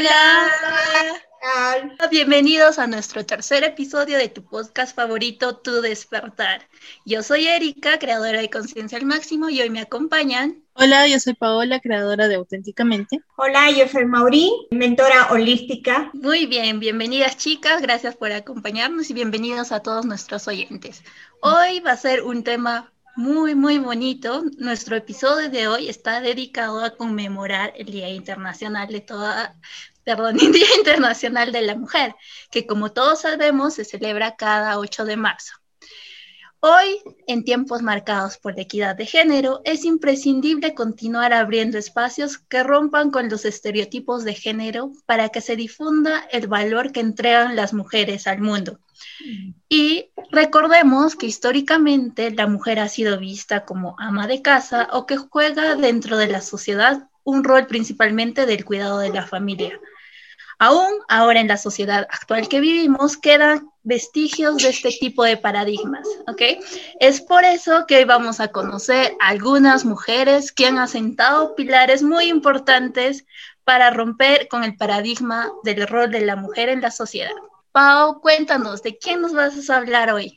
Hola. Bienvenidos a nuestro tercer episodio de tu podcast favorito, Tu Despertar. Yo soy Erika, creadora de Conciencia al Máximo, y hoy me acompañan. Hola, yo soy Paola, creadora de Auténticamente. Hola, yo soy Mauri, mentora holística. Muy bien, bienvenidas chicas, gracias por acompañarnos y bienvenidos a todos nuestros oyentes. Hoy va a ser un tema muy, muy bonito. Nuestro episodio de hoy está dedicado a conmemorar el Día Internacional de toda perdón, Día Internacional de la Mujer, que como todos sabemos se celebra cada 8 de marzo. Hoy, en tiempos marcados por la equidad de género, es imprescindible continuar abriendo espacios que rompan con los estereotipos de género para que se difunda el valor que entregan las mujeres al mundo. Y recordemos que históricamente la mujer ha sido vista como ama de casa o que juega dentro de la sociedad un rol principalmente del cuidado de la familia. Aún ahora en la sociedad actual que vivimos quedan vestigios de este tipo de paradigmas, ¿ok? Es por eso que hoy vamos a conocer algunas mujeres que han asentado pilares muy importantes para romper con el paradigma del rol de la mujer en la sociedad. Pau, cuéntanos, ¿de quién nos vas a hablar hoy?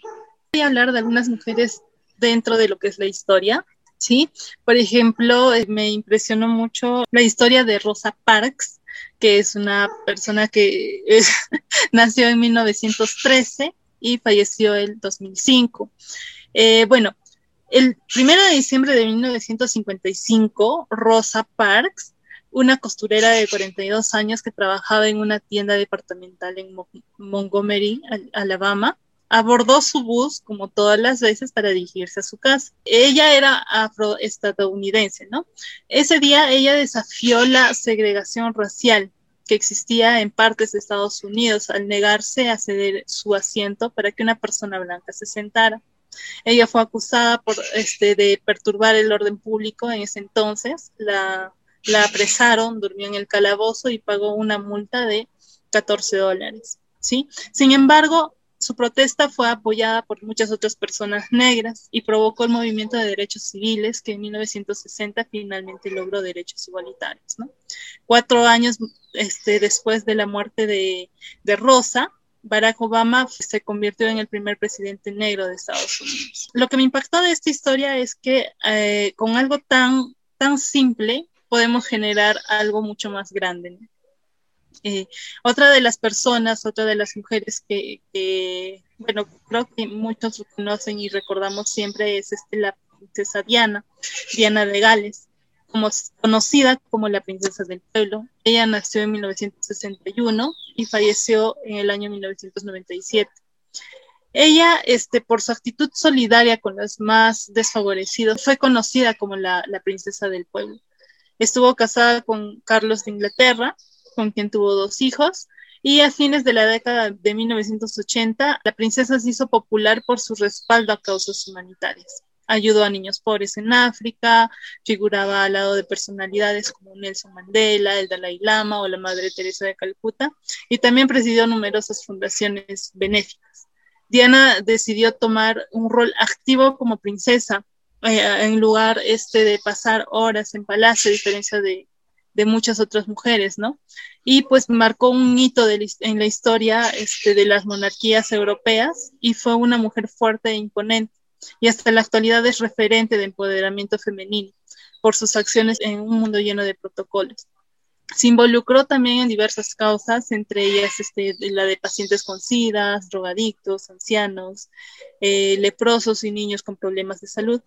Voy a hablar de algunas mujeres dentro de lo que es la historia, ¿sí? Por ejemplo, eh, me impresionó mucho la historia de Rosa Parks, que es una persona que nació en 1913 y falleció en 2005. Eh, bueno, el 1 de diciembre de 1955, Rosa Parks, una costurera de 42 años que trabajaba en una tienda departamental en Montgomery, Alabama, abordó su bus como todas las veces para dirigirse a su casa. Ella era afroestadounidense, ¿no? Ese día ella desafió la segregación racial que existía en partes de Estados Unidos al negarse a ceder su asiento para que una persona blanca se sentara. Ella fue acusada por este, de perturbar el orden público en ese entonces. La, la apresaron, durmió en el calabozo y pagó una multa de 14 dólares. ¿sí? Sin embargo, su protesta fue apoyada por muchas otras personas negras y provocó el movimiento de derechos civiles que en 1960 finalmente logró derechos igualitarios. Cuatro años este, después de la muerte de, Rosa, Barack Obama se convirtió en el primer presidente negro de Estados Unidos. Lo que me impactó de esta historia es que eh, con algo tan, tan simple podemos generar algo mucho más grande. Eh, otra de las personas, otra de las mujeres que, bueno, creo que muchos conocen y recordamos siempre es este, la princesa Diana, Diana de Gales, como, conocida como la princesa del pueblo. Ella nació en 1961 y falleció en el año 1997. Ella, este, por su actitud solidaria con los más desfavorecidos, fue conocida como la, la princesa del pueblo. Estuvo casada con Carlos de Inglaterra con quien tuvo dos hijos. Y a fines de la década de 1980, la princesa se hizo popular por su respaldo a causas humanitarias. Ayudó a niños pobres en África, figuraba al lado de personalidades como Nelson Mandela, el Dalai Lama o la Madre Teresa de Calcuta, y también presidió numerosas fundaciones benéficas. Diana decidió tomar un rol activo como princesa, eh, en lugar este de pasar horas en palacio, a diferencia de de muchas otras mujeres, ¿no? Y pues marcó un hito en la historia este, de las monarquías europeas y fue una mujer fuerte e imponente. Y hasta la actualidad es referente de empoderamiento femenino por sus acciones en un mundo lleno de protocolos. Se involucró también en diversas causas, entre ellas este, la de pacientes con SIDA, drogadictos, ancianos, eh, leprosos y niños con problemas de salud.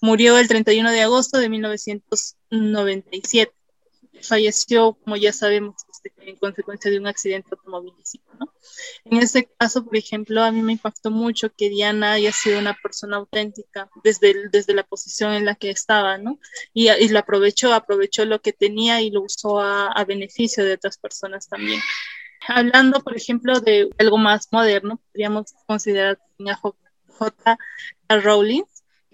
Murió el 31 de agosto de 1997 falleció, como ya sabemos, este, en consecuencia de un accidente automovilístico. ¿no? En este caso, por ejemplo, a mí me impactó mucho que Diana haya sido una persona auténtica desde, desde la posición en la que estaba, ¿no? Y, y lo aprovechó, aprovechó lo que tenía y lo usó a, a beneficio de otras personas también. Hablando, por ejemplo, de algo más moderno, podríamos considerar a J. Rowling,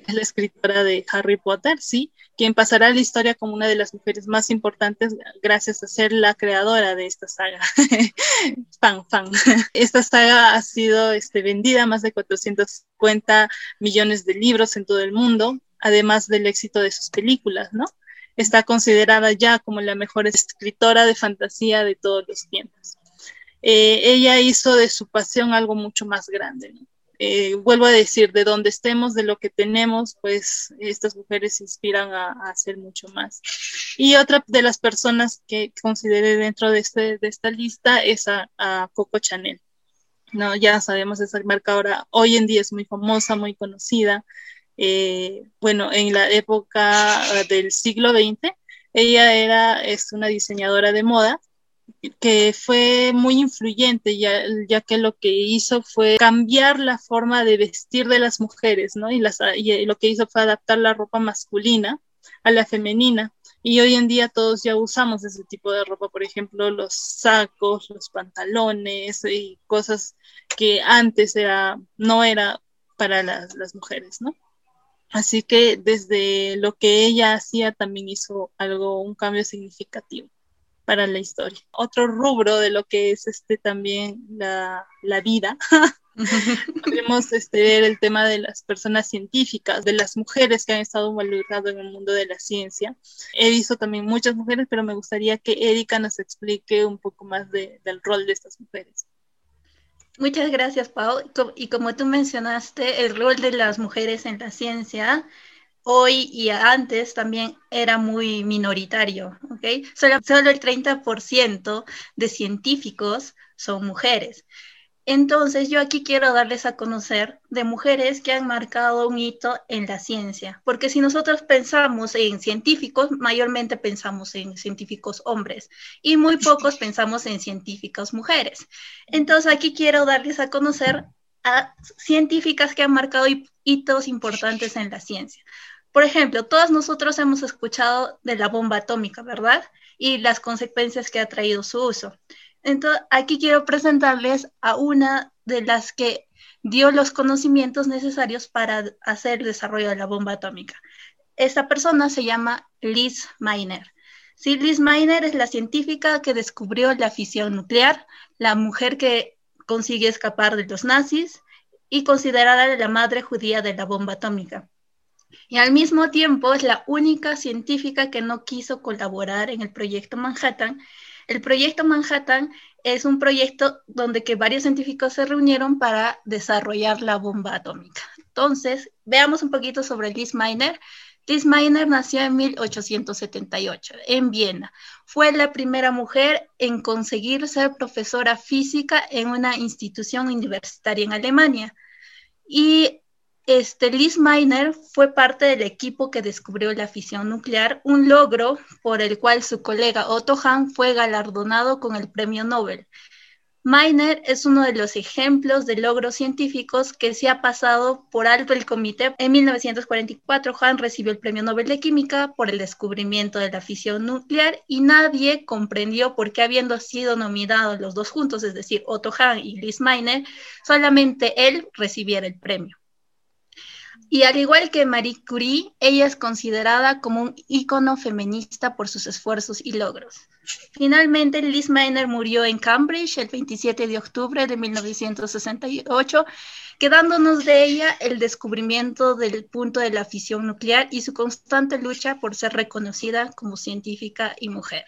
es la escritora de Harry Potter, sí, quien pasará a la historia como una de las mujeres más importantes gracias a ser la creadora de esta saga. fan, fan. Esta saga ha sido este, vendida a más de 450 millones de libros en todo el mundo, además del éxito de sus películas, ¿no? está considerada ya como la mejor escritora de fantasía de todos los tiempos. Eh, ella hizo de su pasión algo mucho más grande. Eh, vuelvo a decir, de donde estemos, de lo que tenemos, pues estas mujeres se inspiran a, hacer mucho más. Y otra de las personas que consideré dentro de, este, esta lista es a, Coco Chanel. No, ya sabemos, esa marca ahora hoy en día es muy famosa, muy conocida. Eh, bueno, en la época del siglo XX, ella era es una diseñadora de moda que fue muy influyente, ya, ya, que lo que hizo fue cambiar la forma de vestir de las mujeres, ¿no? Y, las, y lo que hizo fue adaptar la ropa masculina a la femenina. Y hoy en día todos ya usamos ese tipo de ropa, por ejemplo, los sacos, los pantalones y cosas que antes era, no era para las, las mujeres, ¿no? Así que desde lo que ella hacía también hizo algo, un cambio significativo para la historia. Otro rubro de lo que es este también la, la vida. Podemos este, ver el tema de las personas científicas, de las mujeres que han estado involucradas en el mundo de la ciencia. He visto también muchas mujeres, pero me gustaría que Erika nos explique un poco más de, del rol de estas mujeres. Muchas gracias, Pau. Y como tú mencionaste, el rol de las mujeres en la ciencia hoy y antes también era muy minoritario, ¿ok? Solo, solo el 30% de científicos son mujeres. Entonces, yo aquí quiero darles a conocer de mujeres que han marcado un hito en la ciencia, porque si nosotros pensamos en científicos, mayormente pensamos en científicos hombres y muy pocos pensamos en científicas mujeres. Entonces, aquí quiero darles a conocer a científicas que han marcado hitos importantes en la ciencia. Por ejemplo, todos nosotros hemos escuchado de la bomba atómica, ¿verdad? Y las consecuencias que ha traído su uso. Entonces, aquí quiero presentarles a una de las que dio los conocimientos necesarios para hacer el desarrollo de la bomba atómica. Esta persona se llama Liz Miner. Sí, Liz Miner es la científica que descubrió la fisión nuclear, la mujer que consigue escapar de los nazis y considerada la madre judía de la bomba atómica y al mismo tiempo es la única científica que no quiso colaborar en el proyecto Manhattan. El proyecto Manhattan es un proyecto donde que varios científicos se reunieron para desarrollar la bomba atómica. Entonces, veamos un poquito sobre Liz Miner. Liz Miner nació en 1878 en Viena. Fue la primera mujer en conseguir ser profesora física en una institución universitaria en Alemania. Y este, Liz Miner fue parte del equipo que descubrió la fisión nuclear, un logro por el cual su colega Otto Hahn fue galardonado con el premio Nobel. Miner es uno de los ejemplos de logros científicos que se ha pasado por alto el comité. En 1944, Hahn recibió el premio Nobel de Química por el descubrimiento de la fisión nuclear y nadie comprendió por qué habiendo sido nominados los dos juntos, es decir, Otto Hahn y Liz Miner, solamente él recibiera el premio. Y al igual que Marie Curie, ella es considerada como un ícono feminista por sus esfuerzos y logros. Finalmente, Liz Miner murió en Cambridge el 27 de octubre de 1968, quedándonos de ella el descubrimiento del punto de la fisión nuclear y su constante lucha por ser reconocida como científica y mujer.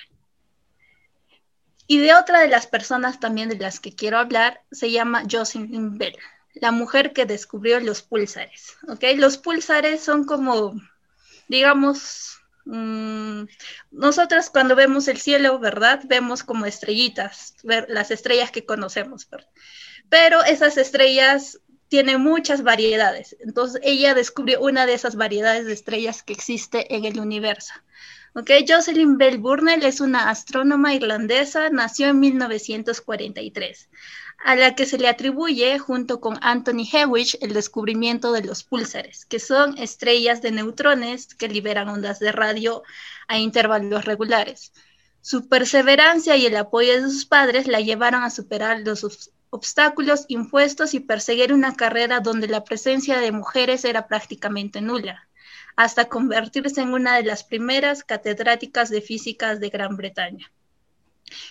Y de otra de las personas también de las que quiero hablar se llama Jocelyn Bell la mujer que descubrió los pulsares. ¿ok? Los pulsares son como, digamos, mmm, nosotros cuando vemos el cielo, ¿verdad? Vemos como estrellitas, ver las estrellas que conocemos. Pero esas estrellas tienen muchas variedades. Entonces ella descubrió una de esas variedades de estrellas que existe en el universo. ¿ok? Jocelyn Bell Burnell es una astrónoma irlandesa, nació en 1943 a la que se le atribuye, junto con Anthony Hewitt, el descubrimiento de los púlsares, que son estrellas de neutrones que liberan ondas de radio a intervalos regulares. Su perseverancia y el apoyo de sus padres la llevaron a superar los obstáculos impuestos y perseguir una carrera donde la presencia de mujeres era prácticamente nula, hasta convertirse en una de las primeras catedráticas de física de Gran Bretaña.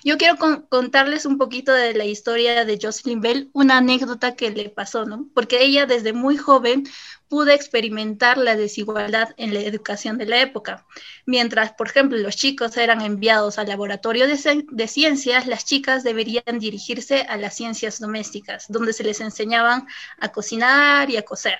Yo quiero contarles un poquito de la historia de Jocelyn Bell, una anécdota que le pasó, ¿no? Porque ella desde muy joven pudo experimentar la desigualdad en la educación de la época. Mientras, por ejemplo, los chicos eran enviados al laboratorio de, de ciencias, las chicas deberían dirigirse a las ciencias domésticas, donde se les enseñaban a cocinar y a coser.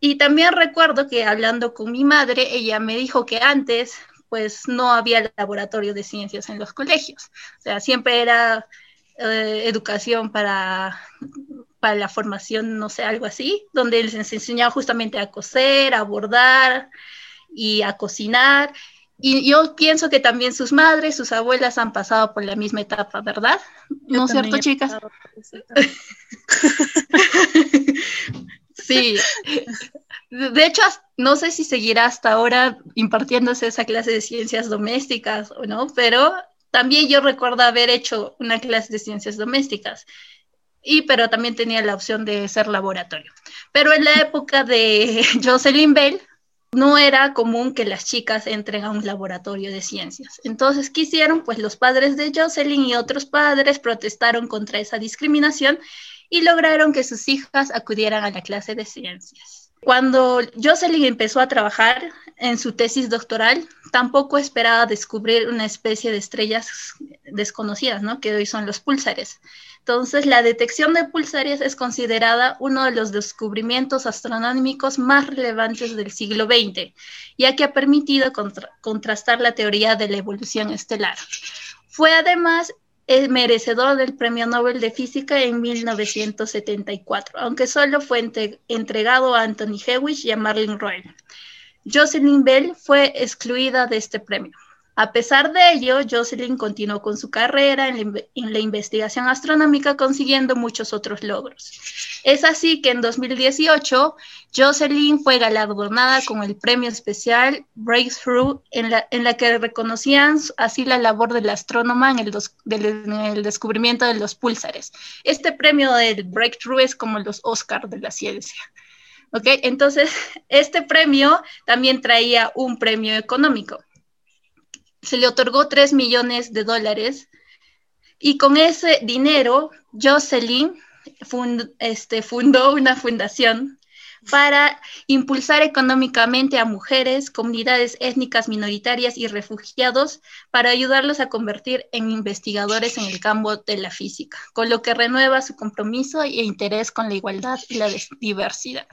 Y también recuerdo que hablando con mi madre, ella me dijo que antes pues no había laboratorio de ciencias en los colegios. O sea, siempre era eh, educación para, para la formación, no sé, algo así, donde les enseñaba justamente a coser, a bordar y a cocinar. Y yo pienso que también sus madres, sus abuelas han pasado por la misma etapa, ¿verdad? ¿No es cierto, chicas? sí. De hecho, no sé si seguirá hasta ahora impartiéndose esa clase de ciencias domésticas o no, pero también yo recuerdo haber hecho una clase de ciencias domésticas. Y pero también tenía la opción de ser laboratorio. Pero en la época de Jocelyn Bell, no era común que las chicas entren a un laboratorio de ciencias. Entonces, ¿qué hicieron? Pues los padres de Jocelyn y otros padres protestaron contra esa discriminación y lograron que sus hijas acudieran a la clase de ciencias. Cuando Jocelyn empezó a trabajar en su tesis doctoral, tampoco esperaba descubrir una especie de estrellas desconocidas, ¿no? Que hoy son los púlsares. Entonces, la detección de púlsares es considerada uno de los descubrimientos astronómicos más relevantes del siglo XX, ya que ha permitido contrastar la teoría de la evolución estelar. Fue además es merecedor del Premio Nobel de Física en 1974, aunque solo fue entregado a Anthony Hewitt y a Marlene Roy. Jocelyn Bell fue excluida de este premio. A pesar de ello, Jocelyn continuó con su carrera en la, investigación astronómica, consiguiendo muchos otros logros. Es así que en 2018, Jocelyn fue galardonada con el premio especial Breakthrough, en la, que reconocían así la labor del astrónoma en el, en el descubrimiento de los púlsares. Este premio del Breakthrough es como los Oscars de la ciencia. ¿Ok? Entonces, este premio también traía un premio económico se le otorgó 3 millones de dólares y con ese dinero Jocelyn este, fundó una fundación para impulsar económicamente a mujeres, comunidades étnicas minoritarias y refugiados para ayudarlos a convertir en investigadores en el campo de la física, con lo que renueva su compromiso e interés con la igualdad y la diversidad.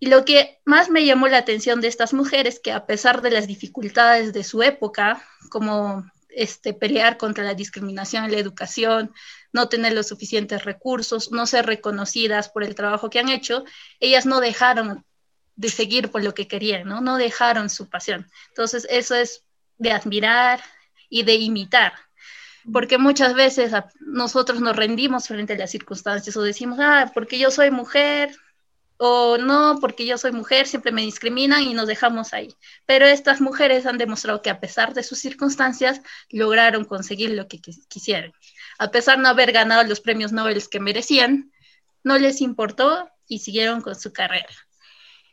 Y lo que más me llamó la atención de estas mujeres, que a pesar de las dificultades de su época, como este, pelear contra la discriminación en la educación, no tener los suficientes recursos, no ser reconocidas por el trabajo que han hecho, ellas no dejaron de seguir por lo que querían, ¿no? No dejaron su pasión. Entonces, eso es de admirar y de imitar, porque muchas veces nosotros nos rendimos frente a las circunstancias o decimos, ah, porque yo soy mujer, o no, porque yo soy mujer, siempre me discriminan y nos dejamos ahí. Pero estas mujeres han demostrado que a pesar de sus circunstancias, lograron conseguir lo que quisieran. A pesar de no haber ganado los premios Nobel que merecían, no les importó y siguieron con su carrera.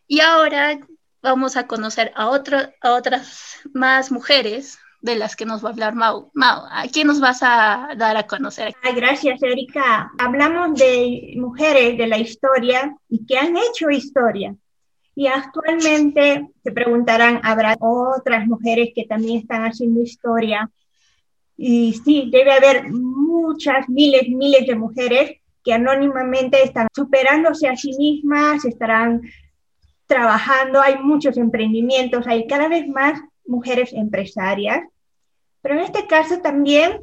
Y ahora vamos a conocer a, a otras más mujeres de las que nos va a hablar Mau. Mau, ¿a quién nos vas a dar a conocer? gracias, Erika. Hablamos de mujeres de la historia y que han hecho historia. Y actualmente se preguntarán, ¿habrá otras mujeres que también están haciendo historia? Y sí, debe haber muchas, miles, miles de mujeres que anónimamente están superándose a sí mismas, estarán trabajando, hay muchos emprendimientos, hay cada vez más mujeres empresarias, pero en este caso también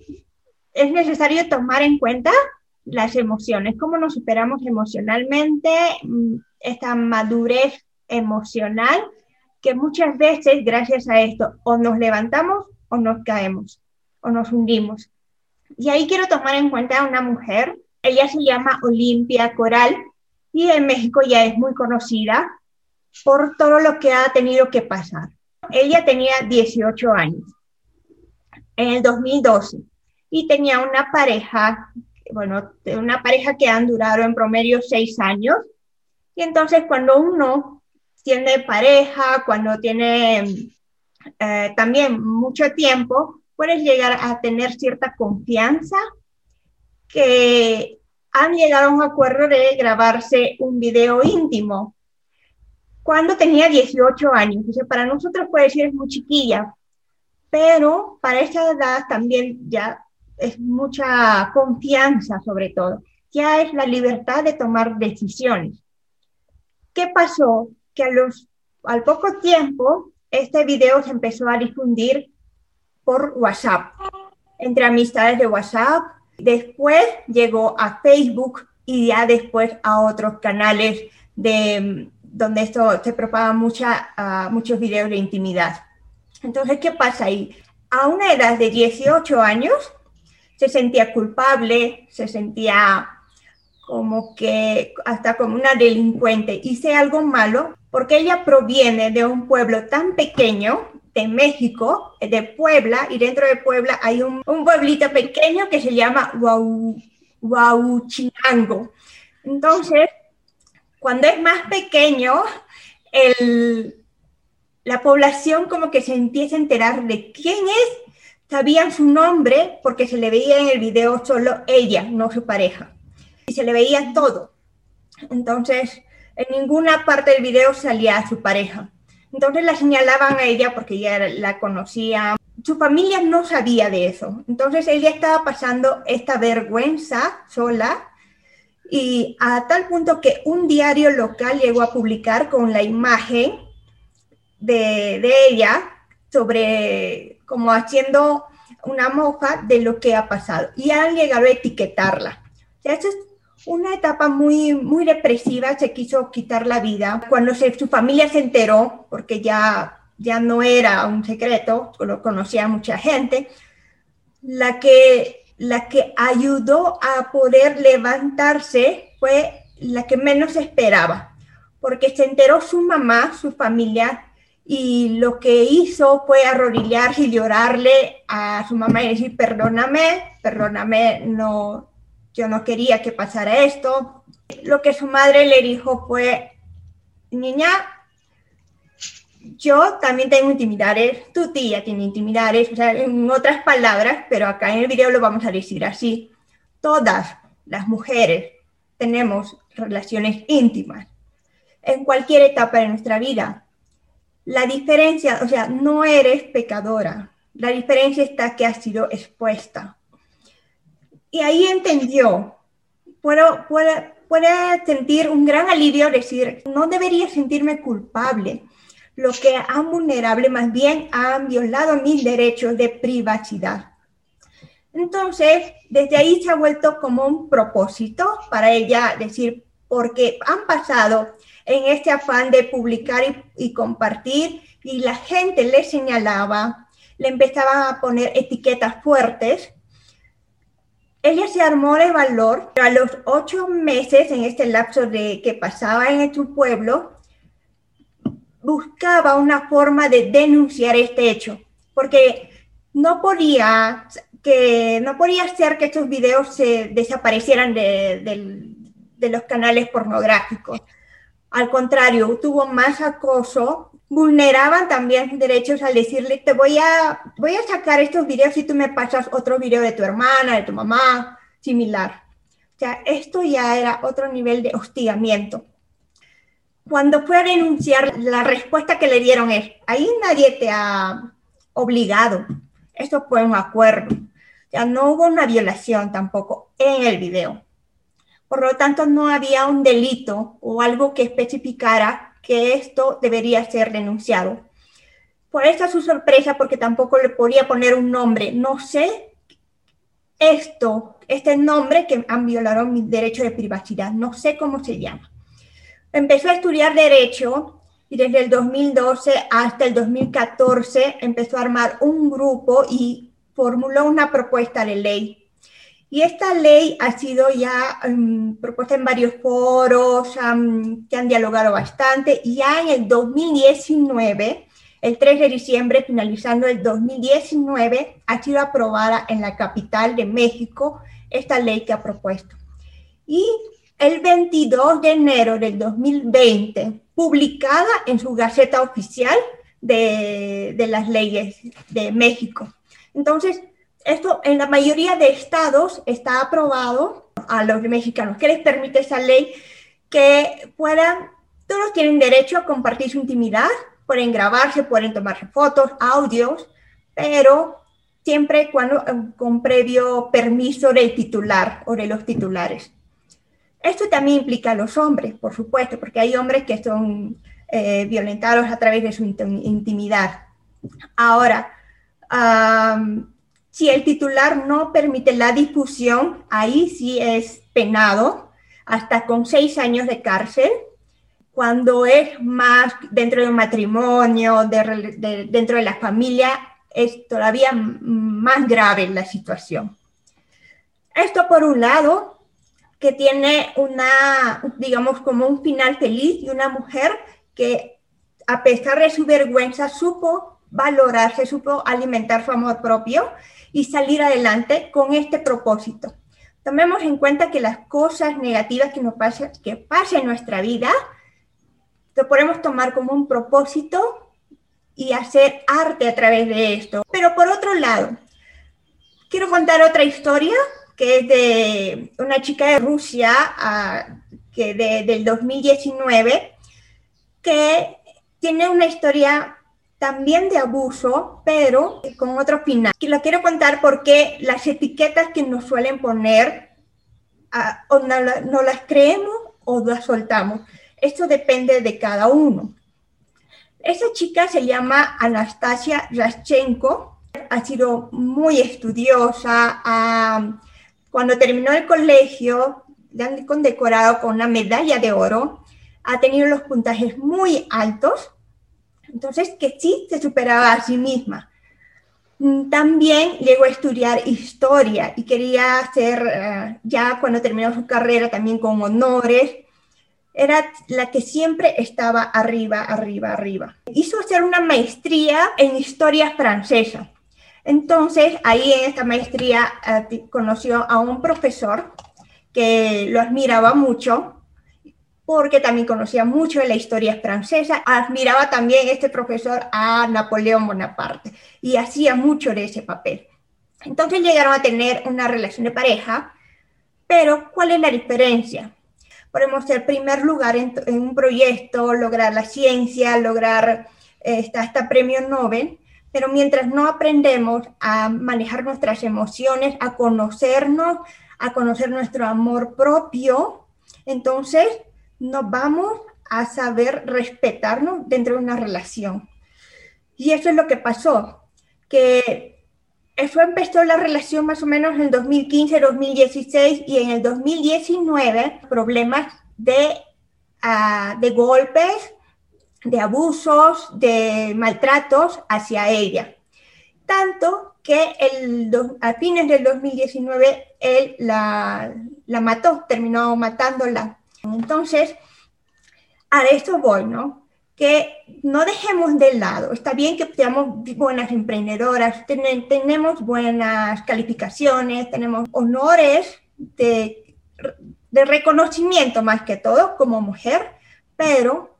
es necesario tomar en cuenta las emociones, cómo nos superamos emocionalmente, mm, esta madurez emocional, que muchas veces gracias a esto o nos levantamos o nos caemos o nos hundimos. Y ahí quiero tomar en cuenta a una mujer, ella se llama Olimpia Coral y en México ya es muy conocida por todo lo que ha tenido que pasar. Ella tenía 18 años en el 2012 y tenía una pareja, bueno, una pareja que han durado en promedio seis años. Y entonces cuando uno tiene pareja, cuando tiene eh, también mucho tiempo, puedes llegar a tener cierta confianza que han llegado a un acuerdo de grabarse un video íntimo cuando tenía 18 años. O para nosotros puede decir es muy chiquilla, pero para esa edad también ya es mucha confianza sobre todo. Ya es la libertad de tomar decisiones. ¿Qué pasó? Que a los, al poco tiempo este video se empezó a difundir por WhatsApp, entre amistades de WhatsApp. Después llegó a Facebook y ya después a otros canales de donde esto se propaga mucha, uh, muchos videos de intimidad. Entonces, ¿qué pasa ahí? A una edad de 18 años se sentía culpable, se sentía como que hasta como una delincuente, hice algo malo porque ella proviene de un pueblo tan pequeño de México, de Puebla, y dentro de Puebla hay un, un pueblito pequeño que se llama Huauchinango. Entonces, cuando es más pequeño, la población como que se empieza a enterar de quién es, sabían su nombre porque se le veía en el video solo ella, no su pareja. Y se le veía todo. Entonces, en ninguna parte del video salía su pareja. Entonces la señalaban a ella porque ella la conocía. Su familia no sabía de eso. Entonces ella estaba pasando esta vergüenza sola y a tal punto que un diario local llegó a publicar con la imagen de, de ella sobre como haciendo una moja de lo que ha pasado y han llegado a etiquetarla. O sea, es una etapa muy, muy depresiva, se quiso quitar la vida. Cuando su familia se enteró, porque ya, ya no era un secreto, lo conocía mucha gente, la que, la que ayudó a poder levantarse fue la que menos esperaba, porque se enteró su mamá, su familia, y lo que hizo fue arrodillarse y llorarle a su mamá y decir, perdóname, perdóname, no, yo no quería que pasara esto. Lo que su madre le dijo fue, niña, yo también tengo intimidades, tu tía tiene intimidades, o sea, en otras palabras, pero acá en el video lo vamos a decir así. Todas las mujeres tenemos relaciones íntimas en cualquier etapa de nuestra vida. La diferencia, o sea, no eres pecadora. La diferencia está que has sido expuesta. Y ahí entendió, puedo, puede, puede sentir un gran alivio, decir, no debería sentirme culpable. Lo que han vulnerable, más bien han violado mis derechos de privacidad. Entonces, desde ahí se ha vuelto como un propósito para ella decir, porque han pasado en este afán de publicar y, compartir y la gente le señalaba, le empezaba a poner etiquetas fuertes ella se armó de valor. A los ocho meses, en este lapso de que pasaba en su pueblo, buscaba una forma de denunciar este hecho, porque no podía, que, no podía ser que estos videos se desaparecieran de, de los canales pornográficos. Al contrario, tuvo más acoso vulneraban también derechos al decirle, te voy a, voy a sacar estos videos si tú me pasas otro video de tu hermana, de tu mamá, similar. O sea, esto ya era otro nivel de hostigamiento. Cuando fue a denunciar, la respuesta que le dieron es, ahí nadie te ha obligado. Esto fue un acuerdo. Ya no hubo una violación tampoco en el video. Por lo tanto, no había un delito o algo que especificara que esto debería ser denunciado. Por esta su sorpresa, porque tampoco le podía poner un nombre. No sé esto, este nombre que han violado mi derecho de privacidad. No sé cómo se llama. Empezó a estudiar derecho y desde el 2012 hasta el 2014 empezó a armar un grupo y formuló una propuesta de ley y esta ley ha sido ya um, propuesta en varios foros, que han dialogado bastante, y ya en el 2019, el 3 de diciembre, finalizando el 2019, ha sido aprobada en la capital de México esta ley que ha propuesto. Y el 22 de enero del 2020, publicada en su Gaceta Oficial de, de las Leyes de México. Entonces, esto en la mayoría de estados está aprobado a los mexicanos, que les permite esa ley que puedan, todos tienen derecho a compartir su intimidad, pueden grabarse, pueden tomarse fotos, audios, pero siempre cuando, eh, con previo permiso del titular o de los titulares. Esto también implica a los hombres, por supuesto, porque hay hombres que son eh, violentados a través de su intimidad. Ahora, si el titular no permite la difusión, ahí sí es penado hasta con seis años de cárcel. Cuando es más dentro de un matrimonio, dentro de la familia, es todavía más grave la situación. Esto por un lado, que tiene una, digamos, como un final feliz y una mujer que a pesar de su vergüenza supo valorarse, supo alimentar su amor propio y salir adelante con este propósito. Tomemos en cuenta que las cosas negativas que nos pasan, que pasen en nuestra vida, lo podemos tomar como un propósito y hacer arte a través de esto. Pero por otro lado, quiero contar otra historia que es de una chica de Rusia ah, que de, del 2019 que tiene una historia también de abuso, pero con otro final. Que lo quiero contar porque las etiquetas que nos suelen poner ah, no, no, las creemos o las soltamos. Esto depende de cada uno. Esa chica se llama Anastasia Raschenko, ha sido muy estudiosa. Cuando terminó el colegio, le han condecorado con una medalla de oro. Ha tenido los puntajes muy altos entonces, que sí se superaba a sí misma. Mm, también llegó a estudiar historia y quería hacer, eh, ya cuando terminó su carrera, también con honores. Era la que siempre estaba arriba, arriba, arriba. Hizo hacer una maestría en historia francesa. Entonces, ahí en esta maestría eh, conoció a un profesor que lo admiraba mucho porque también conocía mucho de la historia francesa, admiraba también este profesor a Napoleón Bonaparte y hacía mucho de ese papel. Entonces llegaron a tener una relación de pareja, pero ¿cuál es la diferencia? Podemos ser primer lugar en, un proyecto, lograr la ciencia, lograr hasta premio Nobel, pero mientras no aprendemos a manejar nuestras emociones, a conocernos, a conocer nuestro amor propio, entonces nos vamos a saber respetarnos dentro de una relación. Y eso es lo que pasó, que eso empezó la relación más o menos en el 2015-2016 y en el 2019 problemas de, uh, de golpes, de abusos, de maltratos hacia ella. Tanto que el, a fines del 2019 él la, la mató, terminó matándola entonces, a esto voy, ¿no? Que no dejemos de lado, está bien que seamos buenas emprendedoras, tenemos buenas calificaciones, tenemos honores de, de reconocimiento más que todo como mujer, pero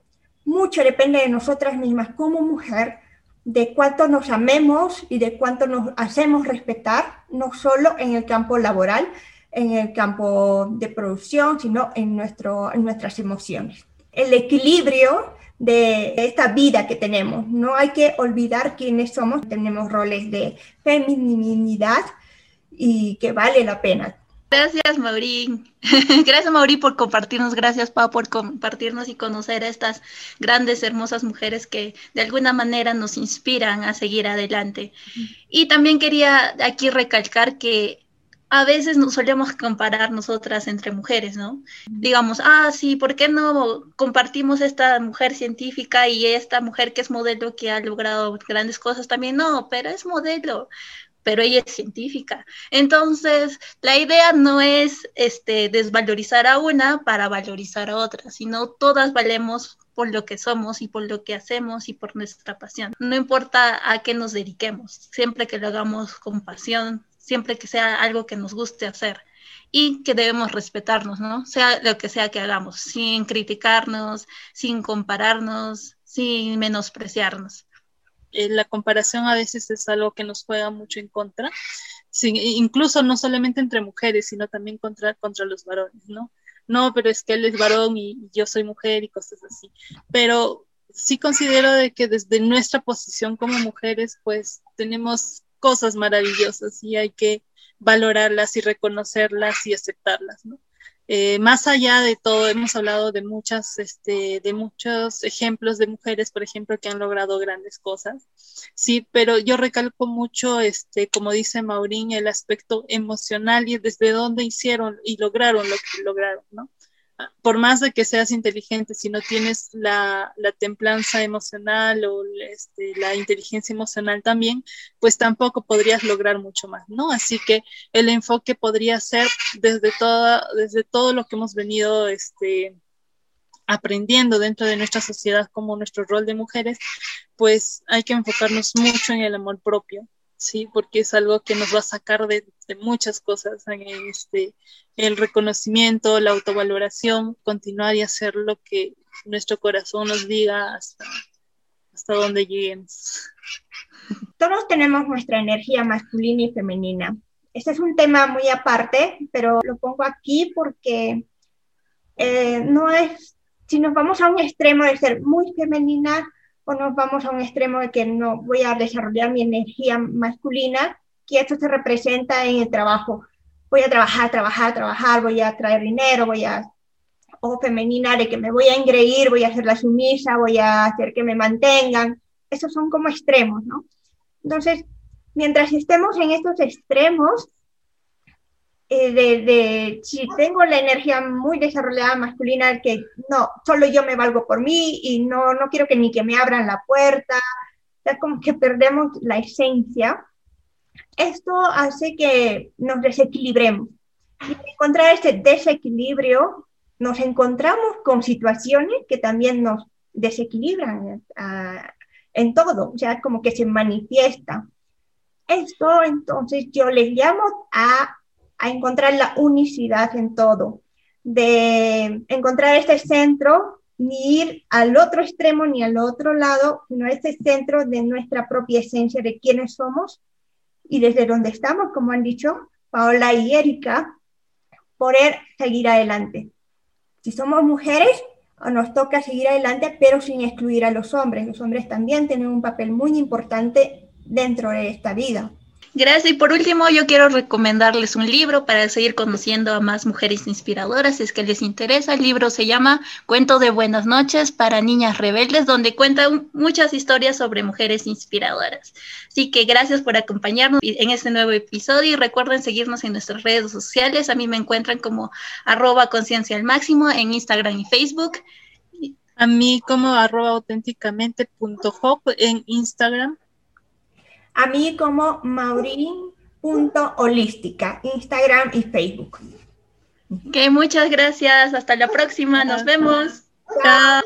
mucho depende de nosotras mismas como mujer, de cuánto nos amemos y de cuánto nos hacemos respetar, no solo en el campo laboral, en el campo de producción, sino en, nuestro, en nuestras emociones. El equilibrio de esta vida que tenemos. No hay que olvidar quiénes somos. Tenemos roles de feminidad y que vale la pena. Gracias, Maureen. gracias, Maureen, por compartirnos. Gracias, Pau, por compartirnos y conocer a estas grandes, hermosas mujeres que de alguna manera nos inspiran a seguir adelante. Y también quería aquí recalcar que a veces nos solemos comparar nosotras entre mujeres, ¿no? Digamos, ah, sí, ¿por qué no compartimos esta mujer científica y esta mujer que es modelo que ha logrado grandes cosas también? No, pero es modelo, pero ella es científica. Entonces, la idea no es este, desvalorizar a una para valorizar a otra, sino todas valemos por lo que somos y por lo que hacemos y por nuestra pasión. No importa a qué nos dediquemos, siempre que lo hagamos con pasión, siempre que sea algo que nos guste hacer y que debemos respetarnos, ¿no? Sea lo que sea que hagamos, sin criticarnos, sin compararnos, sin menospreciarnos. Eh, la comparación a veces es algo que nos juega mucho en contra, incluso no solamente entre mujeres, sino también contra, contra los varones, ¿no? No, pero es que él es varón y yo soy mujer y cosas así. Pero sí considero de que desde nuestra posición como mujeres, pues tenemos cosas maravillosas y hay que valorarlas y reconocerlas y aceptarlas, ¿no? Eh, más allá de todo, hemos hablado de muchas, este, de muchos ejemplos de mujeres, por ejemplo, que han logrado grandes cosas, sí, pero yo recalco mucho, este, como dice Maurín, el aspecto emocional y desde dónde hicieron y lograron lo que lograron, ¿no? Por más de que seas inteligente, si no tienes la, templanza emocional o este, la inteligencia emocional también, pues tampoco podrías lograr mucho más, ¿no? Así que el enfoque podría ser desde, toda, desde todo lo que hemos venido este, aprendiendo dentro de nuestra sociedad como nuestro rol de mujeres, pues hay que enfocarnos mucho en el amor propio, ¿sí? Porque es algo que nos va a sacar de, muchas cosas, este, el reconocimiento, la autovaloración, continuar y hacer lo que nuestro corazón nos diga hasta, hasta donde lleguemos. Todos tenemos nuestra energía masculina y femenina. Este es un tema muy aparte, pero lo pongo aquí porque eh, no es, si nos vamos a un extremo de ser muy femenina, o nos vamos a un extremo de que no voy a desarrollar mi energía masculina, que esto se representa en el trabajo. Voy a trabajar, trabajar, trabajar, voy a traer dinero, voy a, o femenina, de que me voy a engreír, voy a hacer la sumisa, voy a hacer que me mantengan. Esos son como extremos, ¿no? Entonces, mientras estemos en estos extremos, eh, de, si tengo la energía muy desarrollada masculina, que no, solo yo me valgo por mí y no, no quiero que ni que me abran la puerta, es como que perdemos la esencia. Esto hace que nos desequilibremos. Y encontrar este desequilibrio, nos encontramos con situaciones que también nos desequilibran ah, en todo, o sea, como que se manifiesta. Esto entonces yo les llamo a a encontrar la unicidad en todo, de encontrar este centro, ni ir al otro extremo ni al otro lado, sino este centro de nuestra propia esencia, de quiénes somos y desde donde estamos, como han dicho Paola y Erika, poder seguir adelante. Si somos mujeres, nos toca seguir adelante, pero sin excluir a los hombres. Los hombres también tienen un papel muy importante dentro de esta vida. Gracias. Y por último, yo quiero recomendarles un libro para seguir conociendo a más mujeres inspiradoras. Si es que les interesa, el libro se llama Cuento de Buenas noches para Niñas Rebeldes, donde cuenta muchas historias sobre mujeres inspiradoras. Así que gracias por acompañarnos en este nuevo episodio y recuerden seguirnos en nuestras redes sociales. A mí me encuentran como arroba conciencia al máximo en Instagram y Facebook. A mí como arroba auténticamente.hop en Instagram a mí como maurin.holística, Instagram y Facebook. Ok, muchas gracias. Hasta la próxima. Nos vemos. Chao.